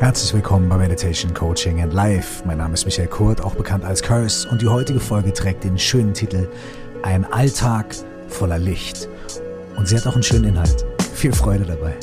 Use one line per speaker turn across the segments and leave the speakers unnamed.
Herzlich willkommen bei Meditation Coaching and Life. Mein Name ist Michael Kurt, auch bekannt als Curse, und die heutige Folge trägt den schönen Titel Ein Alltag voller Licht. Und sie hat auch einen schönen Inhalt. Viel Freude dabei.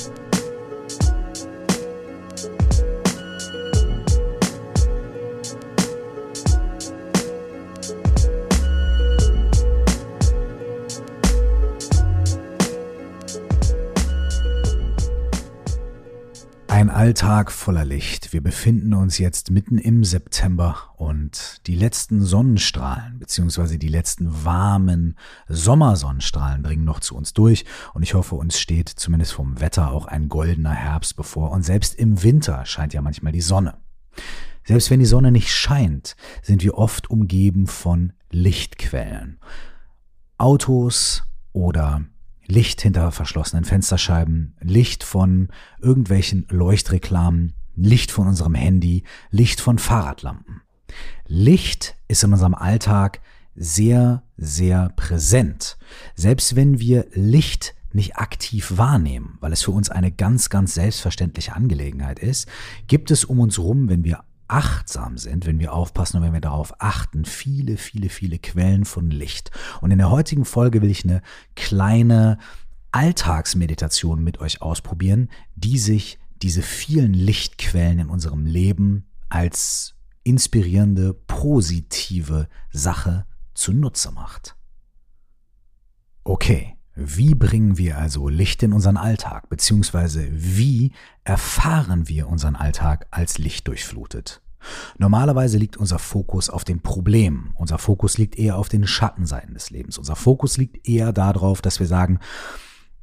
Alltag voller Licht. Wir befinden uns jetzt mitten im September und die letzten Sonnenstrahlen beziehungsweise die letzten warmen Sommersonnenstrahlen dringen noch zu uns durch und ich hoffe, uns steht zumindest vom Wetter auch ein goldener Herbst bevor und selbst im Winter scheint ja manchmal die Sonne. Selbst wenn die Sonne nicht scheint, sind wir oft umgeben von Lichtquellen. Autos oder Licht hinter verschlossenen Fensterscheiben, Licht von irgendwelchen Leuchtreklamen, Licht von unserem Handy, Licht von Fahrradlampen. Licht ist in unserem Alltag sehr, sehr präsent. Selbst wenn wir Licht nicht aktiv wahrnehmen, weil es für uns eine ganz, ganz selbstverständliche Angelegenheit ist, gibt es um uns rum, wenn wir achtsam sind, wenn wir aufpassen und wenn wir darauf achten, viele, viele, viele Quellen von Licht. Und in der heutigen Folge will ich eine kleine Alltagsmeditation mit euch ausprobieren, die sich diese vielen Lichtquellen in unserem Leben als inspirierende, positive Sache zunutze macht. Okay, wie bringen wir also Licht in unseren Alltag, beziehungsweise wie erfahren wir unseren Alltag als Licht durchflutet? Normalerweise liegt unser Fokus auf den Problemen, unser Fokus liegt eher auf den Schattenseiten des Lebens, unser Fokus liegt eher darauf, dass wir sagen,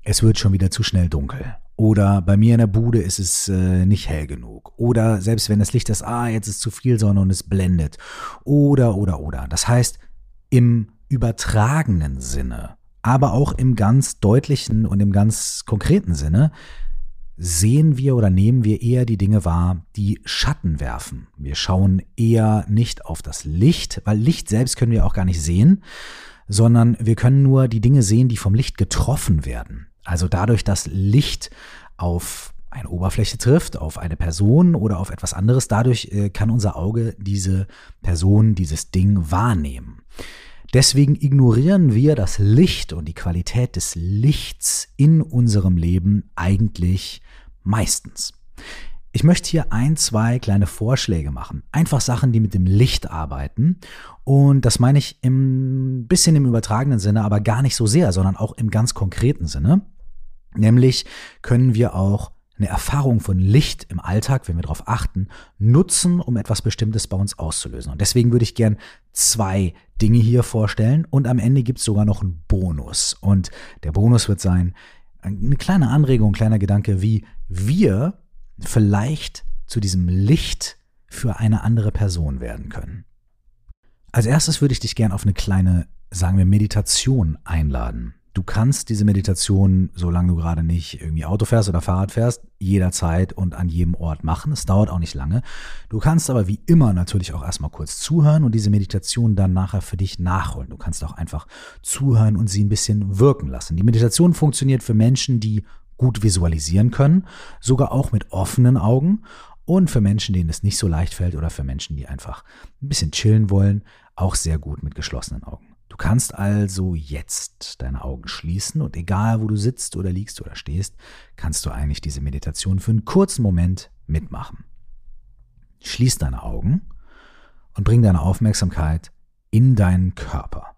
es wird schon wieder zu schnell dunkel. Oder bei mir in der Bude ist es äh, nicht hell genug. Oder selbst wenn das Licht ist, ah, jetzt ist zu viel Sonne und es blendet. Oder, oder, oder. Das heißt, im übertragenen Sinne aber auch im ganz deutlichen und im ganz konkreten Sinne sehen wir oder nehmen wir eher die Dinge wahr, die Schatten werfen. Wir schauen eher nicht auf das Licht, weil Licht selbst können wir auch gar nicht sehen, sondern wir können nur die Dinge sehen, die vom Licht getroffen werden. Also dadurch, dass Licht auf eine Oberfläche trifft, auf eine Person oder auf etwas anderes, dadurch äh, kann unser Auge diese Person, dieses Ding wahrnehmen. Deswegen ignorieren wir das Licht und die Qualität des Lichts in unserem Leben eigentlich meistens. Ich möchte hier ein, zwei kleine Vorschläge machen. Einfach Sachen, die mit dem Licht arbeiten. Und das meine ich im bisschen im übertragenen Sinne, aber gar nicht so sehr, sondern auch im ganz konkreten Sinne. Nämlich können wir auch eine Erfahrung von Licht im Alltag, wenn wir darauf achten, nutzen, um etwas Bestimmtes bei uns auszulösen. Und deswegen würde ich gern zwei Dinge hier vorstellen und am Ende gibt es sogar noch einen Bonus. Und der Bonus wird sein, eine kleine Anregung, ein kleiner Gedanke, wie wir vielleicht zu diesem Licht für eine andere Person werden können. Als erstes würde ich dich gern auf eine kleine, sagen wir, Meditation einladen. Du kannst diese Meditation, solange du gerade nicht irgendwie Auto fährst oder Fahrrad fährst, jederzeit und an jedem Ort machen. Es dauert auch nicht lange. Du kannst aber wie immer natürlich auch erstmal kurz zuhören und diese Meditation dann nachher für dich nachholen. Du kannst auch einfach zuhören und sie ein bisschen wirken lassen. Die Meditation funktioniert für Menschen, die gut visualisieren können, sogar auch mit offenen Augen und für Menschen, denen es nicht so leicht fällt oder für Menschen, die einfach ein bisschen chillen wollen, auch sehr gut mit geschlossenen Augen. Du kannst also jetzt deine Augen schließen und egal wo du sitzt oder liegst oder stehst, kannst du eigentlich diese Meditation für einen kurzen Moment mitmachen. Schließ deine Augen und bring deine Aufmerksamkeit in deinen Körper.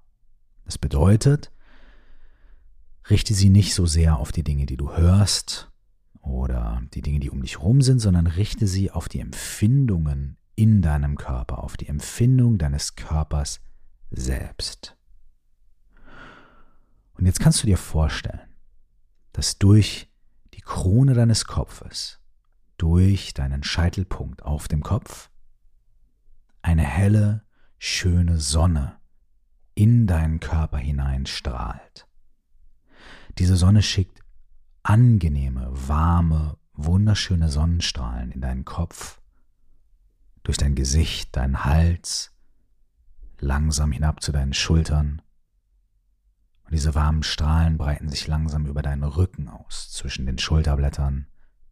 Das bedeutet, richte sie nicht so sehr auf die Dinge, die du hörst oder die Dinge, die um dich herum sind, sondern richte sie auf die Empfindungen in deinem Körper, auf die Empfindung deines Körpers selbst. Und jetzt kannst du dir vorstellen, dass durch die Krone deines Kopfes, durch deinen Scheitelpunkt auf dem Kopf, eine helle, schöne Sonne in deinen Körper hinein strahlt. Diese Sonne schickt angenehme, warme, wunderschöne Sonnenstrahlen in deinen Kopf, durch dein Gesicht, deinen Hals, langsam hinab zu deinen Schultern, und diese warmen Strahlen breiten sich langsam über deinen Rücken aus, zwischen den Schulterblättern,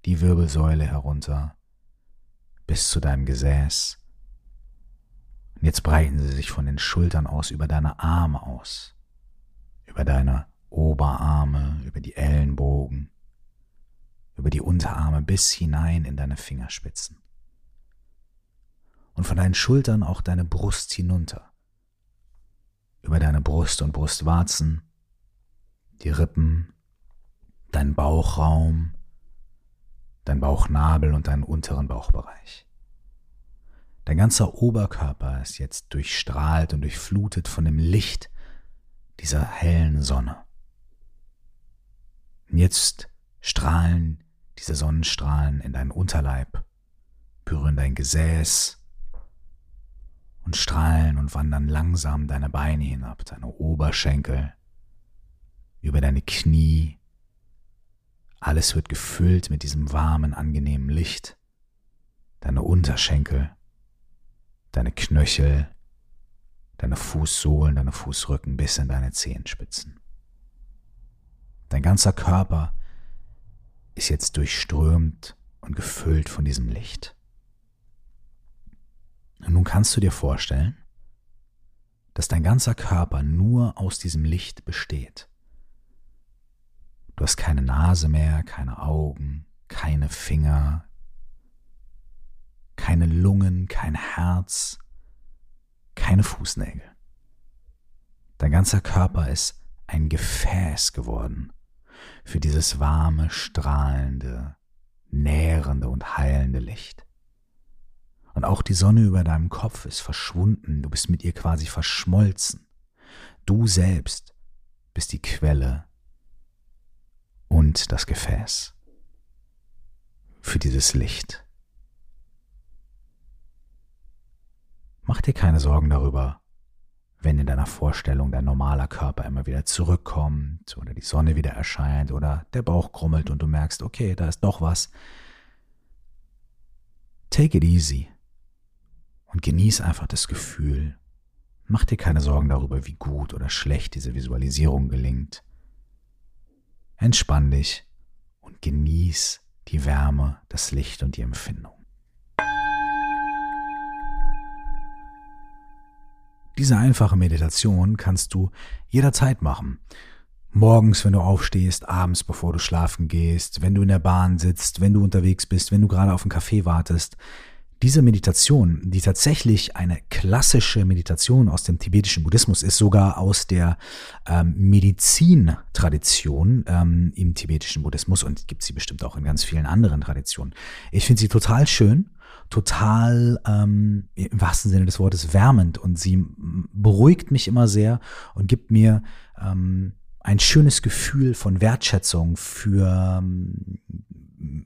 die Wirbelsäule herunter, bis zu deinem Gesäß. Und jetzt breiten sie sich von den Schultern aus über deine Arme aus, über deine Oberarme, über die Ellenbogen, über die Unterarme bis hinein in deine Fingerspitzen. Und von deinen Schultern auch deine Brust hinunter, über deine Brust und Brustwarzen, die Rippen, dein Bauchraum, dein Bauchnabel und deinen unteren Bauchbereich. Dein ganzer Oberkörper ist jetzt durchstrahlt und durchflutet von dem Licht dieser hellen Sonne. Und jetzt strahlen diese Sonnenstrahlen in deinen Unterleib, berühren dein Gesäß und strahlen und wandern langsam deine Beine hinab, deine Oberschenkel, über deine Knie. Alles wird gefüllt mit diesem warmen, angenehmen Licht. Deine Unterschenkel, deine Knöchel, deine Fußsohlen, deine Fußrücken bis in deine Zehenspitzen. Dein ganzer Körper ist jetzt durchströmt und gefüllt von diesem Licht. Und nun kannst du dir vorstellen, dass dein ganzer Körper nur aus diesem Licht besteht. Du hast keine Nase mehr, keine Augen, keine Finger, keine Lungen, kein Herz, keine Fußnägel. Dein ganzer Körper ist ein Gefäß geworden für dieses warme, strahlende, nährende und heilende Licht. Und auch die Sonne über deinem Kopf ist verschwunden, du bist mit ihr quasi verschmolzen. Du selbst bist die Quelle und das Gefäß für dieses Licht. Mach dir keine Sorgen darüber, wenn in deiner Vorstellung dein normaler Körper immer wieder zurückkommt oder die Sonne wieder erscheint oder der Bauch krummelt und du merkst, okay, da ist doch was. Take it easy und genieß einfach das Gefühl. Mach dir keine Sorgen darüber, wie gut oder schlecht diese Visualisierung gelingt. Entspann dich und genieß die Wärme, das Licht und die Empfindung. Diese einfache Meditation kannst du jederzeit machen. Morgens, wenn du aufstehst, abends, bevor du schlafen gehst, wenn du in der Bahn sitzt, wenn du unterwegs bist, wenn du gerade auf einen Kaffee wartest. Diese Meditation, die tatsächlich eine klassische Meditation aus dem tibetischen Buddhismus ist, sogar aus der ähm, Medizintradition ähm, im tibetischen Buddhismus und gibt sie bestimmt auch in ganz vielen anderen Traditionen. Ich finde sie total schön total ähm, im wahrsten Sinne des Wortes wärmend und sie beruhigt mich immer sehr und gibt mir ähm, ein schönes Gefühl von Wertschätzung für ähm,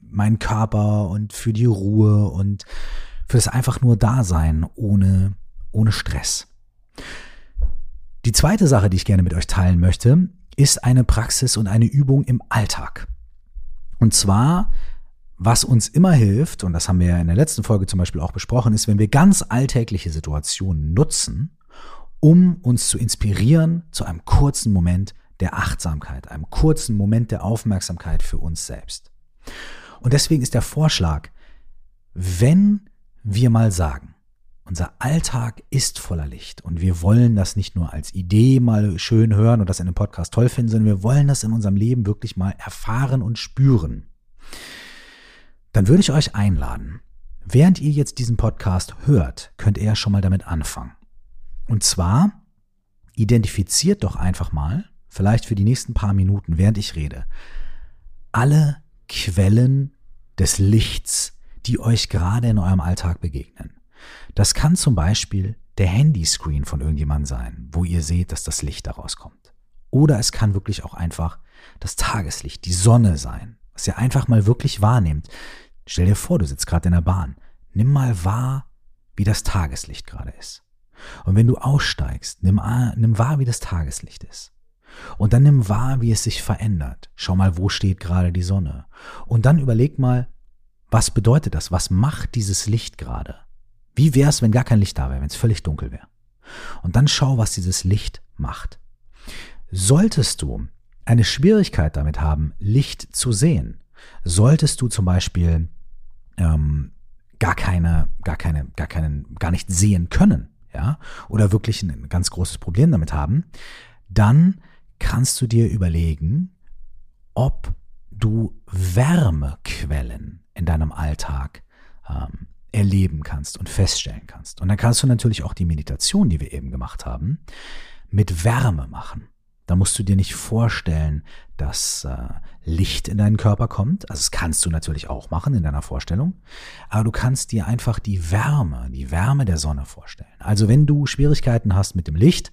meinen Körper und für die Ruhe und für das einfach nur Dasein ohne, ohne Stress. Die zweite Sache, die ich gerne mit euch teilen möchte, ist eine Praxis und eine Übung im Alltag. Und zwar was uns immer hilft, und das haben wir ja in der letzten Folge zum Beispiel auch besprochen, ist, wenn wir ganz alltägliche Situationen nutzen, um uns zu inspirieren zu einem kurzen Moment der Achtsamkeit, einem kurzen Moment der Aufmerksamkeit für uns selbst. Und deswegen ist der Vorschlag, wenn wir mal sagen, unser Alltag ist voller Licht und wir wollen das nicht nur als Idee mal schön hören und das in einem Podcast toll finden, sondern wir wollen das in unserem Leben wirklich mal erfahren und spüren dann würde ich euch einladen. Während ihr jetzt diesen Podcast hört, könnt ihr ja schon mal damit anfangen. Und zwar identifiziert doch einfach mal, vielleicht für die nächsten paar Minuten, während ich rede, alle Quellen des Lichts, die euch gerade in eurem Alltag begegnen. Das kann zum Beispiel der Handyscreen von irgendjemandem sein, wo ihr seht, dass das Licht daraus kommt. Oder es kann wirklich auch einfach das Tageslicht, die Sonne sein, was ihr einfach mal wirklich wahrnehmt. Stell dir vor, du sitzt gerade in der Bahn. Nimm mal wahr, wie das Tageslicht gerade ist. Und wenn du aussteigst, nimm, nimm wahr, wie das Tageslicht ist. Und dann nimm wahr, wie es sich verändert. Schau mal, wo steht gerade die Sonne. Und dann überleg mal, was bedeutet das? Was macht dieses Licht gerade? Wie wäre es, wenn gar kein Licht da wäre, wenn es völlig dunkel wäre? Und dann schau, was dieses Licht macht. Solltest du eine Schwierigkeit damit haben, Licht zu sehen, solltest du zum Beispiel ähm, gar keine, gar keine, gar keinen, gar nicht sehen können, ja, oder wirklich ein ganz großes Problem damit haben, dann kannst du dir überlegen, ob du Wärmequellen in deinem Alltag ähm, erleben kannst und feststellen kannst. Und dann kannst du natürlich auch die Meditation, die wir eben gemacht haben, mit Wärme machen. Da musst du dir nicht vorstellen, dass äh, Licht in deinen Körper kommt. Also das kannst du natürlich auch machen in deiner Vorstellung. Aber du kannst dir einfach die Wärme, die Wärme der Sonne vorstellen. Also wenn du Schwierigkeiten hast mit dem Licht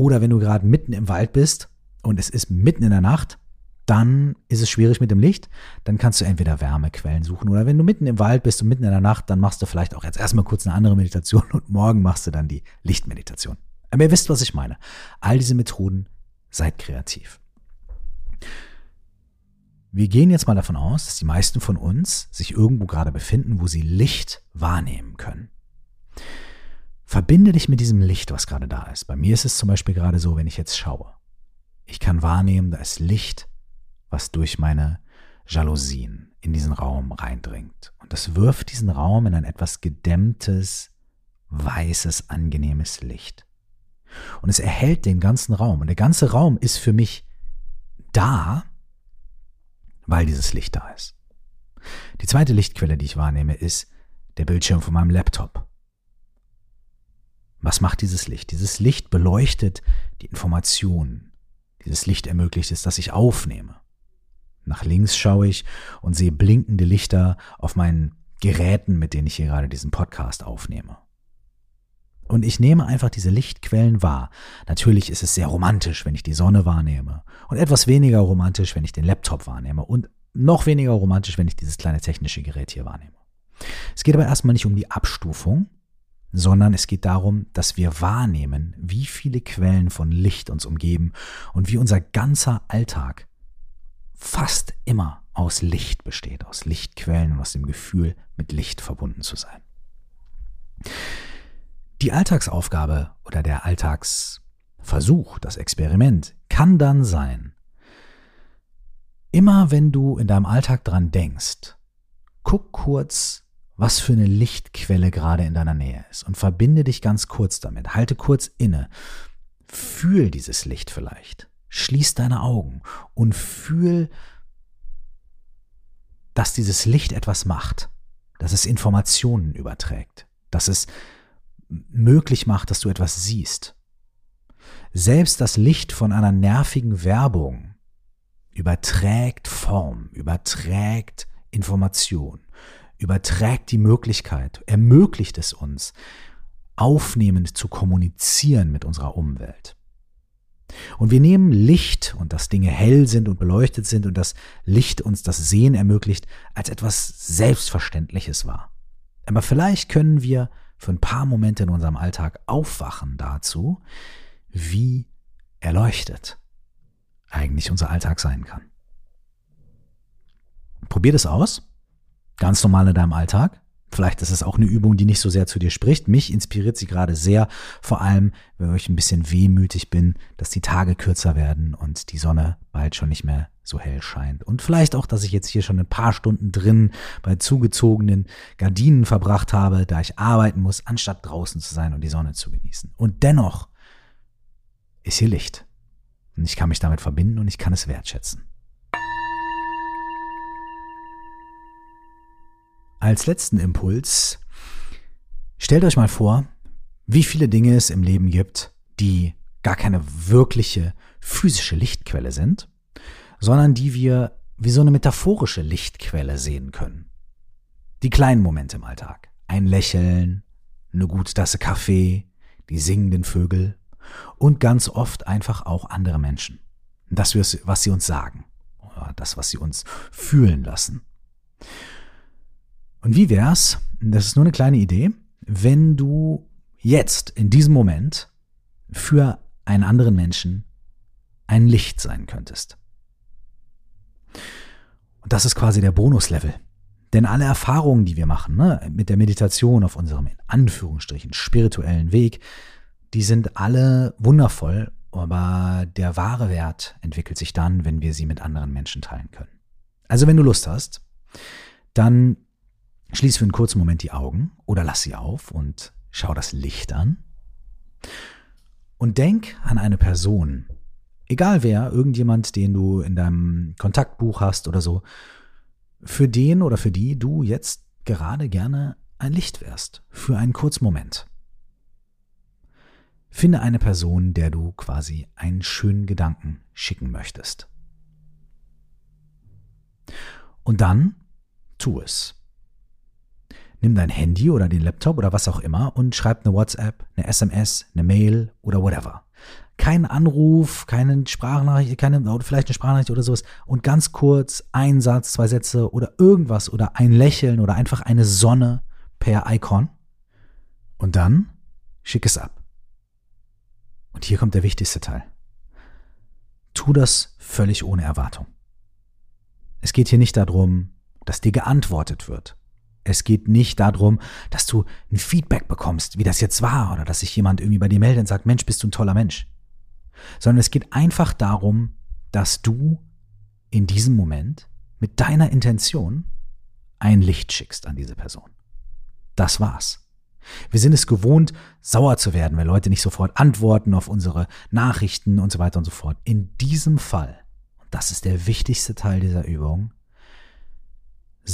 oder wenn du gerade mitten im Wald bist und es ist mitten in der Nacht, dann ist es schwierig mit dem Licht. Dann kannst du entweder Wärmequellen suchen oder wenn du mitten im Wald bist und mitten in der Nacht, dann machst du vielleicht auch jetzt erstmal kurz eine andere Meditation und morgen machst du dann die Lichtmeditation. Aber ihr wisst, was ich meine. All diese Methoden Seid kreativ. Wir gehen jetzt mal davon aus, dass die meisten von uns sich irgendwo gerade befinden, wo sie Licht wahrnehmen können. Verbinde dich mit diesem Licht, was gerade da ist. Bei mir ist es zum Beispiel gerade so, wenn ich jetzt schaue. Ich kann wahrnehmen, da ist Licht, was durch meine Jalousien in diesen Raum reindringt. Und das wirft diesen Raum in ein etwas gedämmtes, weißes, angenehmes Licht. Und es erhält den ganzen Raum. Und der ganze Raum ist für mich da, weil dieses Licht da ist. Die zweite Lichtquelle, die ich wahrnehme, ist der Bildschirm von meinem Laptop. Was macht dieses Licht? Dieses Licht beleuchtet die Informationen. Dieses Licht ermöglicht es, dass ich aufnehme. Nach links schaue ich und sehe blinkende Lichter auf meinen Geräten, mit denen ich hier gerade diesen Podcast aufnehme. Und ich nehme einfach diese Lichtquellen wahr. Natürlich ist es sehr romantisch, wenn ich die Sonne wahrnehme. Und etwas weniger romantisch, wenn ich den Laptop wahrnehme. Und noch weniger romantisch, wenn ich dieses kleine technische Gerät hier wahrnehme. Es geht aber erstmal nicht um die Abstufung, sondern es geht darum, dass wir wahrnehmen, wie viele Quellen von Licht uns umgeben und wie unser ganzer Alltag fast immer aus Licht besteht, aus Lichtquellen und aus dem Gefühl, mit Licht verbunden zu sein. Die Alltagsaufgabe oder der Alltagsversuch, das Experiment kann dann sein, immer wenn du in deinem Alltag dran denkst, guck kurz, was für eine Lichtquelle gerade in deiner Nähe ist und verbinde dich ganz kurz damit. Halte kurz inne. Fühl dieses Licht vielleicht. Schließ deine Augen und fühl, dass dieses Licht etwas macht, dass es Informationen überträgt, dass es möglich macht, dass du etwas siehst. Selbst das Licht von einer nervigen Werbung überträgt Form, überträgt Information, überträgt die Möglichkeit, ermöglicht es uns, aufnehmend zu kommunizieren mit unserer Umwelt. Und wir nehmen Licht und dass Dinge hell sind und beleuchtet sind und das Licht uns das Sehen ermöglicht, als etwas Selbstverständliches wahr. Aber vielleicht können wir für ein paar Momente in unserem Alltag aufwachen dazu, wie erleuchtet eigentlich unser Alltag sein kann. Probier das aus, ganz normal in deinem Alltag. Vielleicht ist es auch eine Übung, die nicht so sehr zu dir spricht. Mich inspiriert sie gerade sehr, vor allem, wenn ich ein bisschen wehmütig bin, dass die Tage kürzer werden und die Sonne bald schon nicht mehr so hell scheint. Und vielleicht auch, dass ich jetzt hier schon ein paar Stunden drin bei zugezogenen Gardinen verbracht habe, da ich arbeiten muss, anstatt draußen zu sein und die Sonne zu genießen. Und dennoch ist hier Licht. Und ich kann mich damit verbinden und ich kann es wertschätzen. Als letzten Impuls, stellt euch mal vor, wie viele Dinge es im Leben gibt, die gar keine wirkliche physische Lichtquelle sind, sondern die wir wie so eine metaphorische Lichtquelle sehen können. Die kleinen Momente im Alltag. Ein Lächeln, eine gute Tasse Kaffee, die singenden Vögel und ganz oft einfach auch andere Menschen. Das, was sie uns sagen oder das, was sie uns fühlen lassen. Und wie wär's, das ist nur eine kleine Idee, wenn du jetzt in diesem Moment für einen anderen Menschen ein Licht sein könntest. Und das ist quasi der Bonuslevel. Denn alle Erfahrungen, die wir machen, ne, mit der Meditation auf unserem in Anführungsstrichen spirituellen Weg, die sind alle wundervoll, aber der wahre Wert entwickelt sich dann, wenn wir sie mit anderen Menschen teilen können. Also wenn du Lust hast, dann Schließ für einen kurzen Moment die Augen oder lass sie auf und schau das Licht an. Und denk an eine Person, egal wer, irgendjemand, den du in deinem Kontaktbuch hast oder so, für den oder für die du jetzt gerade gerne ein Licht wärst, für einen kurzen Moment. Finde eine Person, der du quasi einen schönen Gedanken schicken möchtest. Und dann tu es. Nimm dein Handy oder den Laptop oder was auch immer und schreib eine WhatsApp, eine SMS, eine Mail oder whatever. Kein Anruf, keine Sprachnachricht, keine, vielleicht eine Sprachnachricht oder sowas. Und ganz kurz ein Satz, zwei Sätze oder irgendwas oder ein Lächeln oder einfach eine Sonne per Icon. Und dann schick es ab. Und hier kommt der wichtigste Teil. Tu das völlig ohne Erwartung. Es geht hier nicht darum, dass dir geantwortet wird. Es geht nicht darum, dass du ein Feedback bekommst, wie das jetzt war, oder dass sich jemand irgendwie bei dir meldet und sagt, Mensch, bist du ein toller Mensch. Sondern es geht einfach darum, dass du in diesem Moment mit deiner Intention ein Licht schickst an diese Person. Das war's. Wir sind es gewohnt, sauer zu werden, wenn Leute nicht sofort antworten auf unsere Nachrichten und so weiter und so fort. In diesem Fall, und das ist der wichtigste Teil dieser Übung,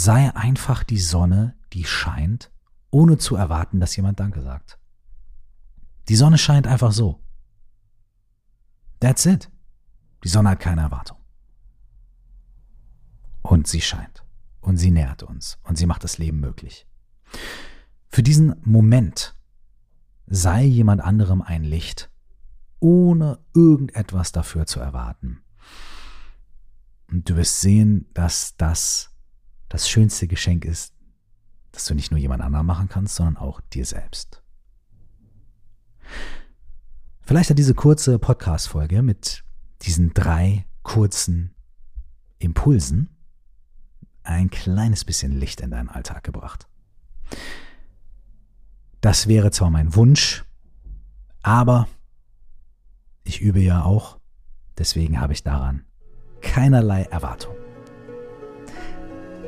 sei einfach die Sonne, die scheint, ohne zu erwarten, dass jemand Danke sagt. Die Sonne scheint einfach so. That's it. Die Sonne hat keine Erwartung. Und sie scheint. Und sie nährt uns. Und sie macht das Leben möglich. Für diesen Moment sei jemand anderem ein Licht, ohne irgendetwas dafür zu erwarten. Und du wirst sehen, dass das das schönste Geschenk ist, das du nicht nur jemand anderem machen kannst, sondern auch dir selbst. Vielleicht hat diese kurze Podcast-Folge mit diesen drei kurzen Impulsen ein kleines bisschen Licht in deinen Alltag gebracht. Das wäre zwar mein Wunsch, aber ich übe ja auch, deswegen habe ich daran keinerlei Erwartung.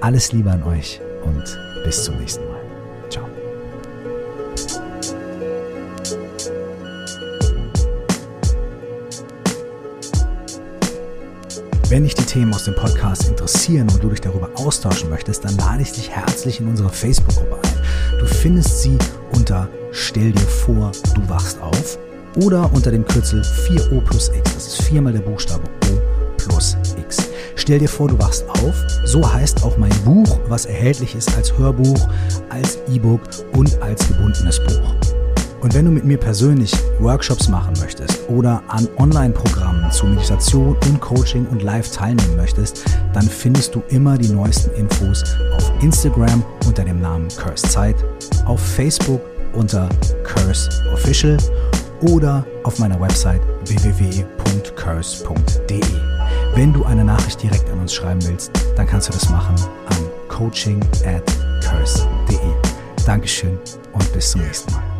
Alles Liebe an euch und bis zum nächsten Mal. Ciao. Wenn dich die Themen aus dem Podcast interessieren und du dich darüber austauschen möchtest, dann lade ich dich herzlich in unsere Facebook-Gruppe ein. Du findest sie unter Stell dir vor, du wachst auf oder unter dem Kürzel 4O plus X. Das ist viermal der Buchstabe O plus X. Stell dir vor, du wachst auf. So heißt auch mein Buch, was erhältlich ist als Hörbuch, als E-Book und als gebundenes Buch. Und wenn du mit mir persönlich Workshops machen möchtest oder an Online-Programmen zu Meditation und Coaching und Live teilnehmen möchtest, dann findest du immer die neuesten Infos auf Instagram unter dem Namen Curse Zeit, auf Facebook unter Curse Official oder auf meiner Website www.curse.de. Wenn du eine Nachricht direkt an uns schreiben willst, dann kannst du das machen an coaching at curse.de. Dankeschön und bis zum nächsten Mal.